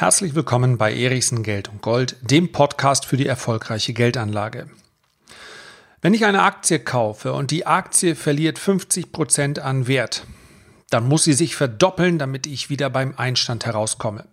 Herzlich willkommen bei Erichsen Geld und Gold, dem Podcast für die erfolgreiche Geldanlage. Wenn ich eine Aktie kaufe und die Aktie verliert 50 Prozent an Wert, dann muss sie sich verdoppeln, damit ich wieder beim Einstand herauskomme.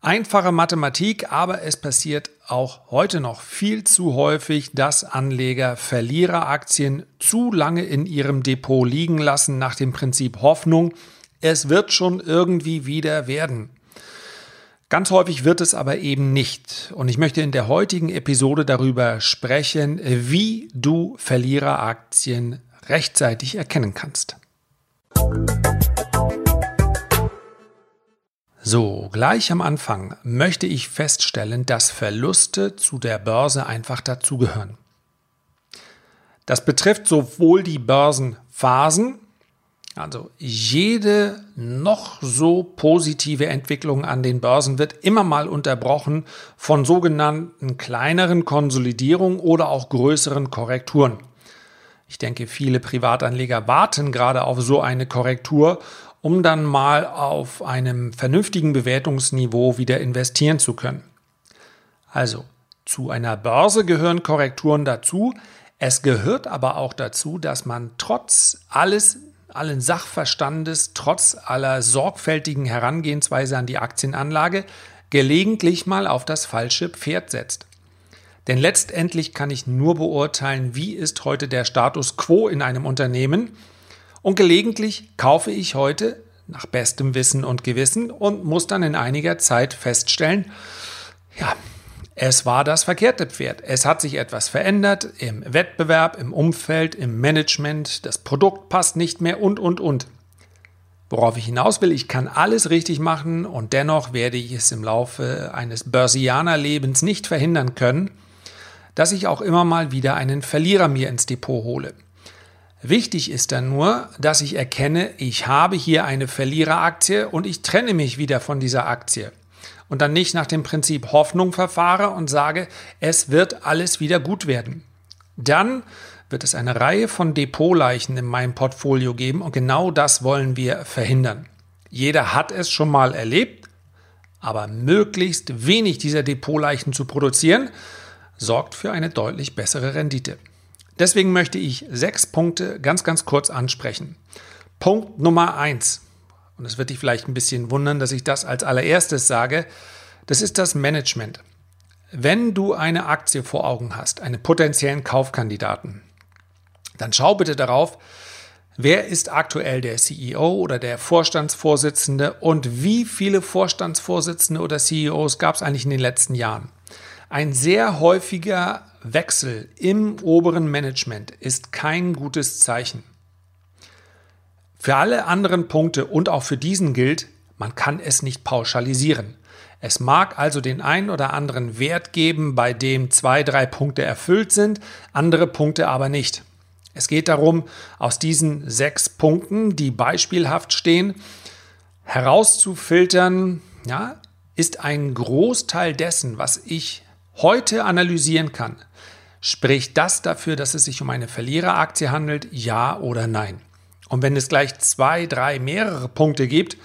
Einfache Mathematik, aber es passiert auch heute noch viel zu häufig, dass Anleger Verliereraktien zu lange in ihrem Depot liegen lassen nach dem Prinzip Hoffnung, es wird schon irgendwie wieder werden. Ganz häufig wird es aber eben nicht. Und ich möchte in der heutigen Episode darüber sprechen, wie du Verliereraktien rechtzeitig erkennen kannst. So, gleich am Anfang möchte ich feststellen, dass Verluste zu der Börse einfach dazugehören. Das betrifft sowohl die Börsenphasen also jede noch so positive Entwicklung an den Börsen wird immer mal unterbrochen von sogenannten kleineren Konsolidierungen oder auch größeren Korrekturen. Ich denke, viele Privatanleger warten gerade auf so eine Korrektur, um dann mal auf einem vernünftigen Bewertungsniveau wieder investieren zu können. Also, zu einer Börse gehören Korrekturen dazu. Es gehört aber auch dazu, dass man trotz alles allen Sachverstandes, trotz aller sorgfältigen Herangehensweise an die Aktienanlage, gelegentlich mal auf das falsche Pferd setzt. Denn letztendlich kann ich nur beurteilen, wie ist heute der Status quo in einem Unternehmen und gelegentlich kaufe ich heute nach bestem Wissen und Gewissen und muss dann in einiger Zeit feststellen, ja, es war das verkehrte Pferd. Es hat sich etwas verändert im Wettbewerb, im Umfeld, im Management, das Produkt passt nicht mehr und, und, und. Worauf ich hinaus will, ich kann alles richtig machen und dennoch werde ich es im Laufe eines Börsianerlebens nicht verhindern können, dass ich auch immer mal wieder einen Verlierer mir ins Depot hole. Wichtig ist dann nur, dass ich erkenne, ich habe hier eine Verliereraktie und ich trenne mich wieder von dieser Aktie und dann nicht nach dem Prinzip Hoffnung verfahre und sage, es wird alles wieder gut werden. Dann wird es eine Reihe von Depotleichen in meinem Portfolio geben und genau das wollen wir verhindern. Jeder hat es schon mal erlebt, aber möglichst wenig dieser Depotleichen zu produzieren, sorgt für eine deutlich bessere Rendite. Deswegen möchte ich sechs Punkte ganz, ganz kurz ansprechen. Punkt Nummer eins. Und es wird dich vielleicht ein bisschen wundern, dass ich das als allererstes sage, das ist das Management. Wenn du eine Aktie vor Augen hast, einen potenziellen Kaufkandidaten, dann schau bitte darauf, wer ist aktuell der CEO oder der Vorstandsvorsitzende und wie viele Vorstandsvorsitzende oder CEOs gab es eigentlich in den letzten Jahren. Ein sehr häufiger Wechsel im oberen Management ist kein gutes Zeichen. Für alle anderen Punkte und auch für diesen gilt, man kann es nicht pauschalisieren. Es mag also den einen oder anderen Wert geben, bei dem zwei, drei Punkte erfüllt sind, andere Punkte aber nicht. Es geht darum, aus diesen sechs Punkten, die beispielhaft stehen, herauszufiltern, ja, ist ein Großteil dessen, was ich heute analysieren kann, spricht das dafür, dass es sich um eine Verliereraktie handelt, ja oder nein. Und wenn es gleich zwei, drei, mehrere Punkte gibt,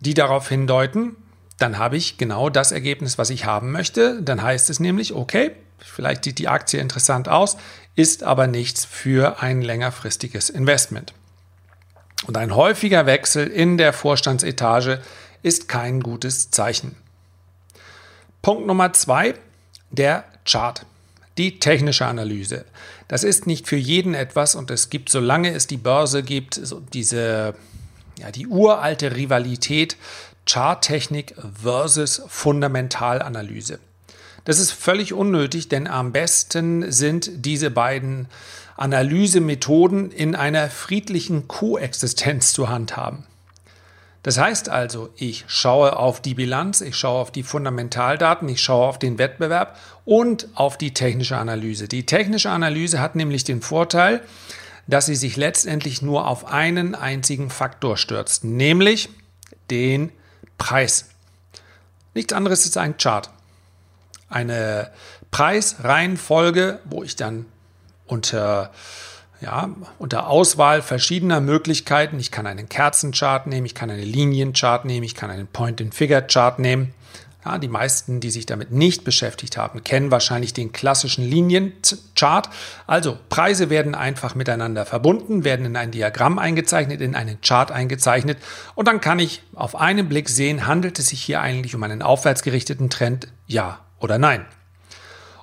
die darauf hindeuten, dann habe ich genau das Ergebnis, was ich haben möchte. Dann heißt es nämlich, okay, vielleicht sieht die Aktie interessant aus, ist aber nichts für ein längerfristiges Investment. Und ein häufiger Wechsel in der Vorstandsetage ist kein gutes Zeichen. Punkt Nummer zwei, der Chart die technische Analyse. Das ist nicht für jeden etwas und es gibt, solange es die Börse gibt, so diese, ja, die uralte Rivalität Charttechnik versus Fundamentalanalyse. Das ist völlig unnötig, denn am besten sind diese beiden Analysemethoden in einer friedlichen Koexistenz zu handhaben. Das heißt also, ich schaue auf die Bilanz, ich schaue auf die Fundamentaldaten, ich schaue auf den Wettbewerb und auf die technische Analyse. Die technische Analyse hat nämlich den Vorteil, dass sie sich letztendlich nur auf einen einzigen Faktor stürzt, nämlich den Preis. Nichts anderes ist ein Chart. Eine Preisreihenfolge, wo ich dann unter ja, unter Auswahl verschiedener Möglichkeiten. Ich kann einen Kerzenchart nehmen, ich kann einen Linienchart nehmen, ich kann einen Point-and-Figure-Chart nehmen. Ja, die meisten, die sich damit nicht beschäftigt haben, kennen wahrscheinlich den klassischen Linienchart. Also Preise werden einfach miteinander verbunden, werden in ein Diagramm eingezeichnet, in einen Chart eingezeichnet und dann kann ich auf einen Blick sehen, handelt es sich hier eigentlich um einen aufwärtsgerichteten Trend, ja oder nein.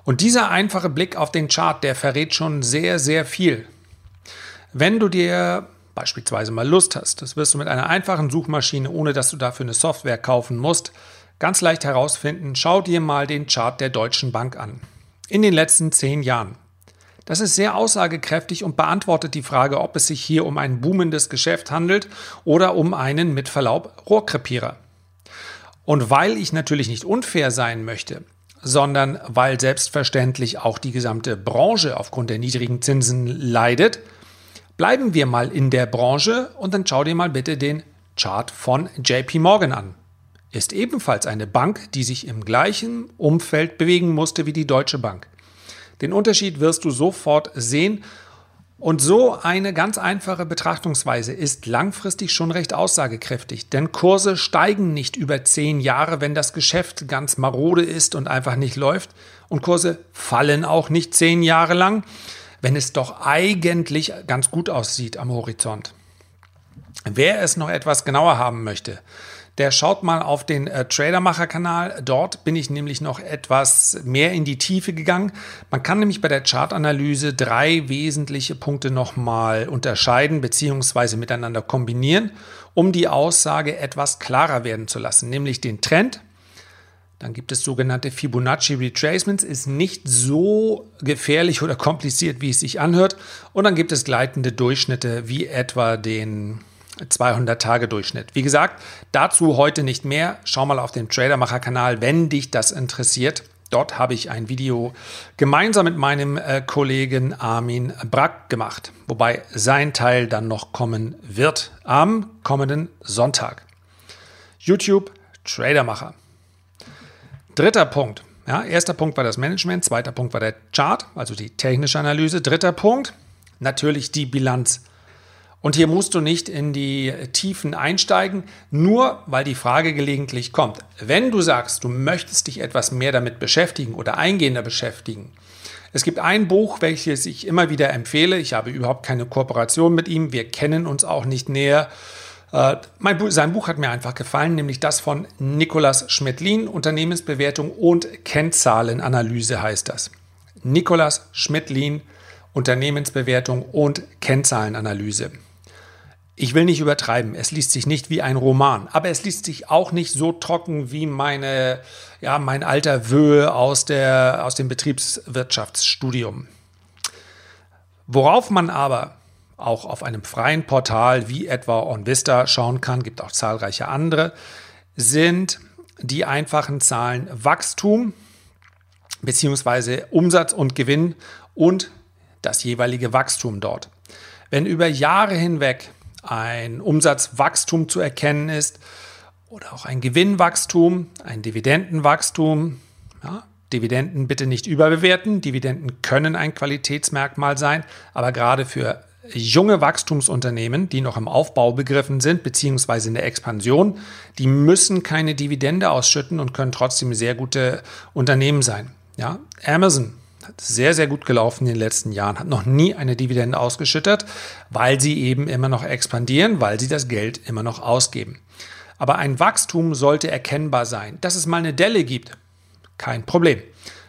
Und dieser einfache Blick auf den Chart, der verrät schon sehr, sehr viel. Wenn du dir beispielsweise mal Lust hast, das wirst du mit einer einfachen Suchmaschine, ohne dass du dafür eine Software kaufen musst, ganz leicht herausfinden, schau dir mal den Chart der Deutschen Bank an. In den letzten zehn Jahren. Das ist sehr aussagekräftig und beantwortet die Frage, ob es sich hier um ein boomendes Geschäft handelt oder um einen mit Verlaub Rohrkrepierer. Und weil ich natürlich nicht unfair sein möchte, sondern weil selbstverständlich auch die gesamte Branche aufgrund der niedrigen Zinsen leidet, bleiben wir mal in der Branche und dann schau dir mal bitte den Chart von JP Morgan an ist ebenfalls eine Bank, die sich im gleichen Umfeld bewegen musste wie die Deutsche Bank. Den Unterschied wirst du sofort sehen. Und so eine ganz einfache Betrachtungsweise ist langfristig schon recht aussagekräftig, denn Kurse steigen nicht über zehn Jahre, wenn das Geschäft ganz marode ist und einfach nicht läuft. Und Kurse fallen auch nicht zehn Jahre lang, wenn es doch eigentlich ganz gut aussieht am Horizont. Wer es noch etwas genauer haben möchte, der schaut mal auf den äh, Tradermacher-Kanal. Dort bin ich nämlich noch etwas mehr in die Tiefe gegangen. Man kann nämlich bei der Chartanalyse drei wesentliche Punkte nochmal unterscheiden bzw. miteinander kombinieren, um die Aussage etwas klarer werden zu lassen, nämlich den Trend. Dann gibt es sogenannte Fibonacci Retracements, ist nicht so gefährlich oder kompliziert, wie es sich anhört. Und dann gibt es gleitende Durchschnitte, wie etwa den 200-Tage-Durchschnitt. Wie gesagt, dazu heute nicht mehr. Schau mal auf den Tradermacher-Kanal, wenn dich das interessiert. Dort habe ich ein Video gemeinsam mit meinem äh, Kollegen Armin Brack gemacht, wobei sein Teil dann noch kommen wird am kommenden Sonntag. YouTube Tradermacher. Dritter Punkt. Ja, erster Punkt war das Management, zweiter Punkt war der Chart, also die technische Analyse. Dritter Punkt, natürlich die Bilanz und hier musst du nicht in die Tiefen einsteigen, nur weil die Frage gelegentlich kommt. Wenn du sagst, du möchtest dich etwas mehr damit beschäftigen oder eingehender beschäftigen, es gibt ein Buch, welches ich immer wieder empfehle. Ich habe überhaupt keine Kooperation mit ihm. Wir kennen uns auch nicht näher. Äh, mein, sein Buch hat mir einfach gefallen, nämlich das von Nicolas Schmidlin, Unternehmensbewertung und Kennzahlenanalyse heißt das. Nicolas Schmidlin, Unternehmensbewertung und Kennzahlenanalyse. Ich will nicht übertreiben, es liest sich nicht wie ein Roman, aber es liest sich auch nicht so trocken wie meine, ja, mein alter Wöhe aus, der, aus dem Betriebswirtschaftsstudium. Worauf man aber auch auf einem freien Portal wie etwa OnVista schauen kann, gibt auch zahlreiche andere, sind die einfachen Zahlen Wachstum bzw. Umsatz und Gewinn und das jeweilige Wachstum dort. Wenn über Jahre hinweg ein Umsatzwachstum zu erkennen ist oder auch ein Gewinnwachstum, ein Dividendenwachstum. Ja, Dividenden bitte nicht überbewerten. Dividenden können ein Qualitätsmerkmal sein, aber gerade für junge Wachstumsunternehmen, die noch im Aufbau begriffen sind, beziehungsweise in der Expansion, die müssen keine Dividende ausschütten und können trotzdem sehr gute Unternehmen sein. Ja, Amazon hat sehr, sehr gut gelaufen in den letzten Jahren, hat noch nie eine Dividende ausgeschüttet, weil sie eben immer noch expandieren, weil sie das Geld immer noch ausgeben. Aber ein Wachstum sollte erkennbar sein. Dass es mal eine Delle gibt, kein Problem.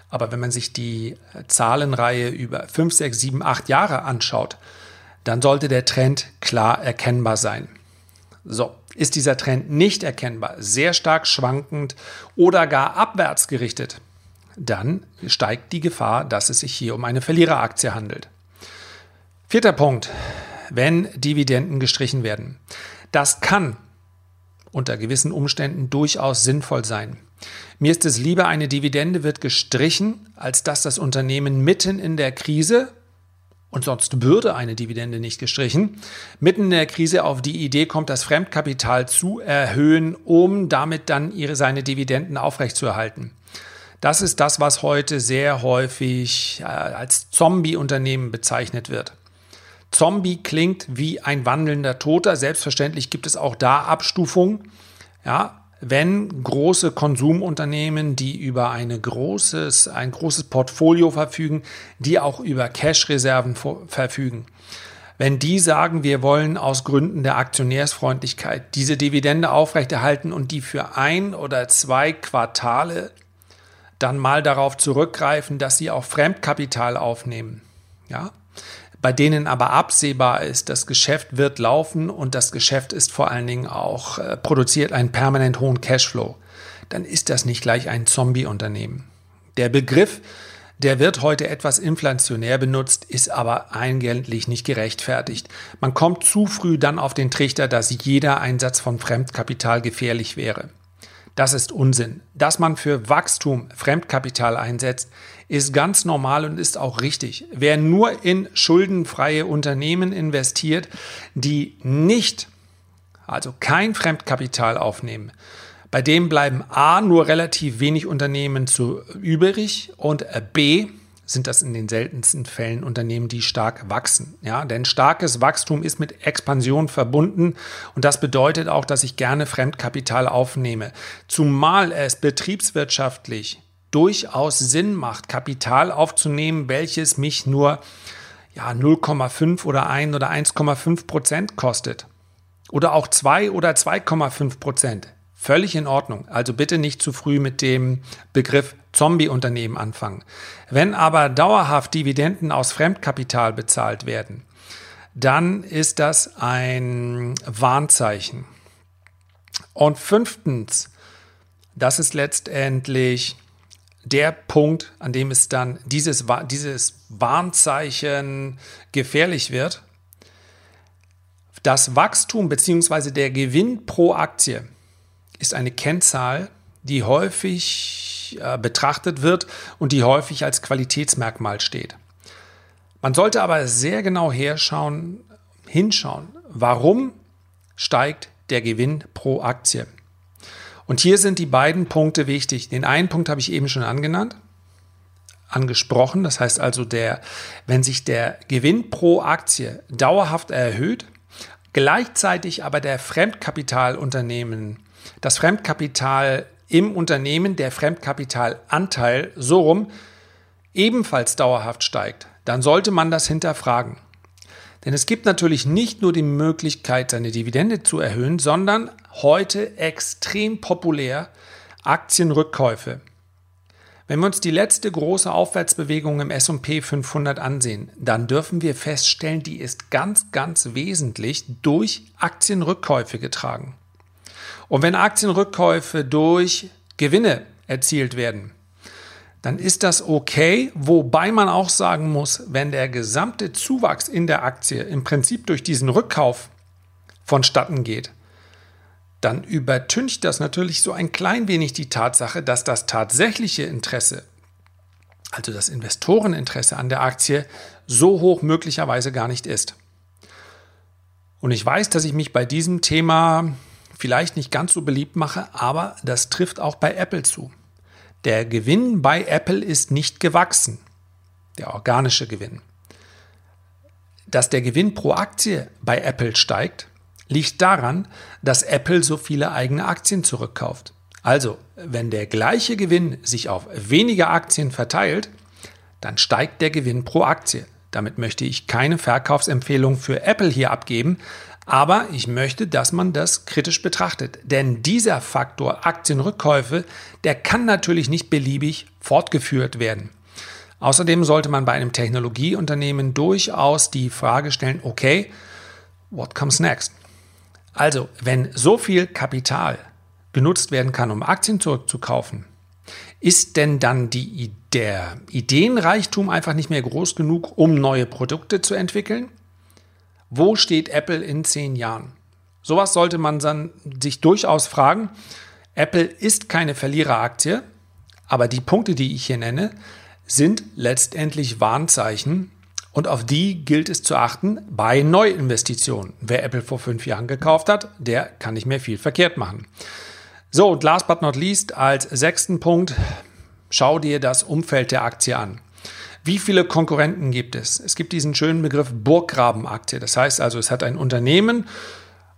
Aber wenn man sich die Zahlenreihe über 5, 6, 7, 8 Jahre anschaut, dann sollte der Trend klar erkennbar sein. So, ist dieser Trend nicht erkennbar, sehr stark schwankend oder gar abwärts gerichtet, dann steigt die Gefahr, dass es sich hier um eine Verliereraktie handelt. Vierter Punkt, wenn Dividenden gestrichen werden. Das kann unter gewissen Umständen durchaus sinnvoll sein. Mir ist es lieber, eine Dividende wird gestrichen, als dass das Unternehmen mitten in der Krise, und sonst würde eine Dividende nicht gestrichen, mitten in der Krise auf die Idee kommt, das Fremdkapital zu erhöhen, um damit dann ihre, seine Dividenden aufrechtzuerhalten. Das ist das, was heute sehr häufig äh, als Zombie-Unternehmen bezeichnet wird. Zombie klingt wie ein wandelnder Toter. Selbstverständlich gibt es auch da Abstufungen. Ja, wenn große Konsumunternehmen, die über eine großes, ein großes Portfolio verfügen, die auch über Cash-Reserven verfügen, wenn die sagen, wir wollen aus Gründen der Aktionärsfreundlichkeit diese Dividende aufrechterhalten und die für ein oder zwei Quartale dann mal darauf zurückgreifen, dass sie auch Fremdkapital aufnehmen, ja, bei denen aber absehbar ist, das Geschäft wird laufen und das Geschäft ist vor allen Dingen auch äh, produziert einen permanent hohen Cashflow, dann ist das nicht gleich ein Zombie-Unternehmen. Der Begriff, der wird heute etwas inflationär benutzt, ist aber eigentlich nicht gerechtfertigt. Man kommt zu früh dann auf den Trichter, dass jeder Einsatz von Fremdkapital gefährlich wäre. Das ist Unsinn. Dass man für Wachstum Fremdkapital einsetzt, ist ganz normal und ist auch richtig. Wer nur in schuldenfreie Unternehmen investiert, die nicht, also kein Fremdkapital aufnehmen, bei dem bleiben A nur relativ wenig Unternehmen zu übrig und B sind das in den seltensten Fällen Unternehmen, die stark wachsen. Ja, denn starkes Wachstum ist mit Expansion verbunden und das bedeutet auch, dass ich gerne Fremdkapital aufnehme. Zumal es betriebswirtschaftlich durchaus Sinn macht, Kapital aufzunehmen, welches mich nur ja, 0,5 oder 1 oder 1,5 Prozent kostet. Oder auch 2 oder 2,5 Prozent. Völlig in Ordnung. Also bitte nicht zu früh mit dem Begriff Zombie-Unternehmen anfangen. Wenn aber dauerhaft Dividenden aus Fremdkapital bezahlt werden, dann ist das ein Warnzeichen. Und fünftens, das ist letztendlich der Punkt, an dem es dann dieses, dieses Warnzeichen gefährlich wird. Das Wachstum bzw. der Gewinn pro Aktie ist eine Kennzahl, die häufig äh, betrachtet wird und die häufig als Qualitätsmerkmal steht. Man sollte aber sehr genau herschauen, hinschauen, warum steigt der Gewinn pro Aktie. Und hier sind die beiden Punkte wichtig. Den einen Punkt habe ich eben schon angenannt, angesprochen. Das heißt also, der, wenn sich der Gewinn pro Aktie dauerhaft erhöht, gleichzeitig aber der Fremdkapitalunternehmen das Fremdkapital im Unternehmen, der Fremdkapitalanteil so rum ebenfalls dauerhaft steigt, dann sollte man das hinterfragen. Denn es gibt natürlich nicht nur die Möglichkeit, seine Dividende zu erhöhen, sondern heute extrem populär Aktienrückkäufe. Wenn wir uns die letzte große Aufwärtsbewegung im SP 500 ansehen, dann dürfen wir feststellen, die ist ganz, ganz wesentlich durch Aktienrückkäufe getragen. Und wenn Aktienrückkäufe durch Gewinne erzielt werden, dann ist das okay, wobei man auch sagen muss, wenn der gesamte Zuwachs in der Aktie im Prinzip durch diesen Rückkauf vonstatten geht, dann übertüncht das natürlich so ein klein wenig die Tatsache, dass das tatsächliche Interesse, also das Investoreninteresse an der Aktie, so hoch möglicherweise gar nicht ist. Und ich weiß, dass ich mich bei diesem Thema vielleicht nicht ganz so beliebt mache, aber das trifft auch bei Apple zu. Der Gewinn bei Apple ist nicht gewachsen, der organische Gewinn. Dass der Gewinn pro Aktie bei Apple steigt, liegt daran, dass Apple so viele eigene Aktien zurückkauft. Also, wenn der gleiche Gewinn sich auf weniger Aktien verteilt, dann steigt der Gewinn pro Aktie. Damit möchte ich keine Verkaufsempfehlung für Apple hier abgeben, aber ich möchte, dass man das kritisch betrachtet. Denn dieser Faktor Aktienrückkäufe, der kann natürlich nicht beliebig fortgeführt werden. Außerdem sollte man bei einem Technologieunternehmen durchaus die Frage stellen, okay, what comes next? Also, wenn so viel Kapital genutzt werden kann, um Aktien zurückzukaufen, ist denn dann die, der Ideenreichtum einfach nicht mehr groß genug, um neue Produkte zu entwickeln? Wo steht Apple in zehn Jahren? Sowas sollte man dann sich durchaus fragen. Apple ist keine Verliereraktie, aber die Punkte, die ich hier nenne, sind letztendlich Warnzeichen und auf die gilt es zu achten bei Neuinvestitionen. Wer Apple vor fünf Jahren gekauft hat, der kann nicht mehr viel verkehrt machen. So, und last but not least, als sechsten Punkt, schau dir das Umfeld der Aktie an. Wie viele Konkurrenten gibt es? Es gibt diesen schönen Begriff Burggrabenaktie. Das heißt also, es hat ein Unternehmen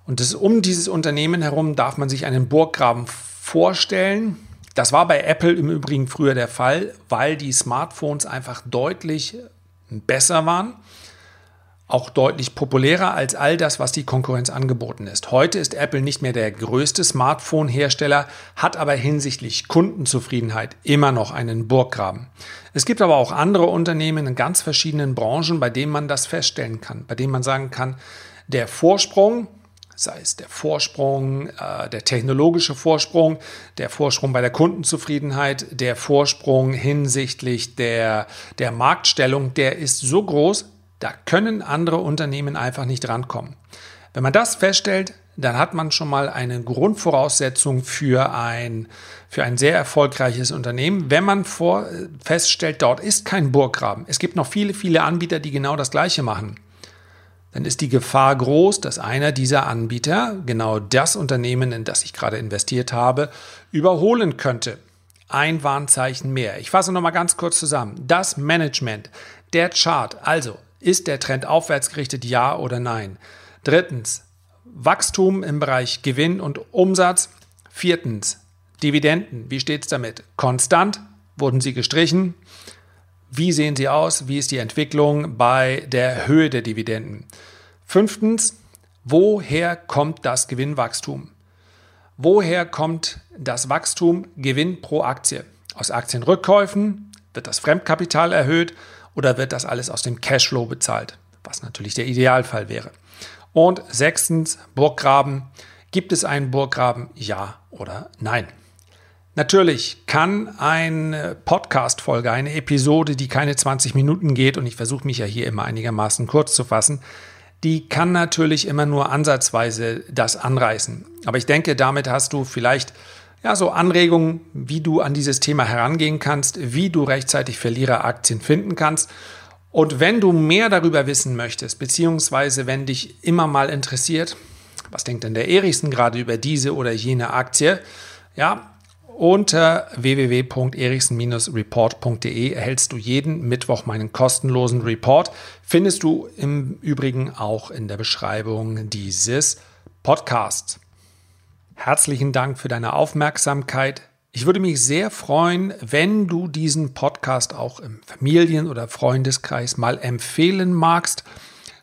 und das, um dieses Unternehmen herum darf man sich einen Burggraben vorstellen. Das war bei Apple im Übrigen früher der Fall, weil die Smartphones einfach deutlich besser waren auch deutlich populärer als all das, was die Konkurrenz angeboten ist. Heute ist Apple nicht mehr der größte Smartphone-Hersteller, hat aber hinsichtlich Kundenzufriedenheit immer noch einen Burggraben. Es gibt aber auch andere Unternehmen in ganz verschiedenen Branchen, bei denen man das feststellen kann, bei denen man sagen kann, der Vorsprung, sei es der Vorsprung, äh, der technologische Vorsprung, der Vorsprung bei der Kundenzufriedenheit, der Vorsprung hinsichtlich der, der Marktstellung, der ist so groß, da können andere Unternehmen einfach nicht rankommen. Wenn man das feststellt, dann hat man schon mal eine Grundvoraussetzung für ein, für ein sehr erfolgreiches Unternehmen. Wenn man vor, feststellt, dort ist kein Burggraben, es gibt noch viele, viele Anbieter, die genau das Gleiche machen, dann ist die Gefahr groß, dass einer dieser Anbieter genau das Unternehmen, in das ich gerade investiert habe, überholen könnte. Ein Warnzeichen mehr. Ich fasse nochmal ganz kurz zusammen. Das Management, der Chart, also ist der Trend aufwärts gerichtet, ja oder nein? Drittens, Wachstum im Bereich Gewinn und Umsatz. Viertens, Dividenden. Wie steht es damit? Konstant? Wurden sie gestrichen? Wie sehen sie aus? Wie ist die Entwicklung bei der Höhe der Dividenden? Fünftens, woher kommt das Gewinnwachstum? Woher kommt das Wachstum Gewinn pro Aktie? Aus Aktienrückkäufen? Wird das Fremdkapital erhöht? Oder wird das alles aus dem Cashflow bezahlt? Was natürlich der Idealfall wäre. Und sechstens, Burggraben. Gibt es einen Burggraben? Ja oder nein? Natürlich kann eine Podcast-Folge, eine Episode, die keine 20 Minuten geht, und ich versuche mich ja hier immer einigermaßen kurz zu fassen, die kann natürlich immer nur ansatzweise das anreißen. Aber ich denke, damit hast du vielleicht ja, so Anregungen, wie du an dieses Thema herangehen kannst, wie du rechtzeitig Verliereraktien finden kannst. Und wenn du mehr darüber wissen möchtest, beziehungsweise wenn dich immer mal interessiert, was denkt denn der Erichsen gerade über diese oder jene Aktie, ja, unter www.erichsen-report.de erhältst du jeden Mittwoch meinen kostenlosen Report. Findest du im Übrigen auch in der Beschreibung dieses Podcasts. Herzlichen Dank für deine Aufmerksamkeit. Ich würde mich sehr freuen, wenn du diesen Podcast auch im Familien- oder Freundeskreis mal empfehlen magst.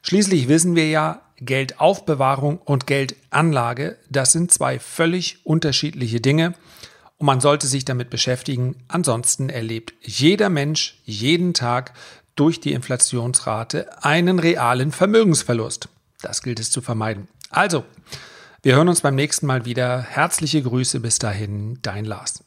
Schließlich wissen wir ja, Geldaufbewahrung und Geldanlage, das sind zwei völlig unterschiedliche Dinge und man sollte sich damit beschäftigen. Ansonsten erlebt jeder Mensch jeden Tag durch die Inflationsrate einen realen Vermögensverlust. Das gilt es zu vermeiden. Also, wir hören uns beim nächsten Mal wieder. Herzliche Grüße bis dahin, dein Lars.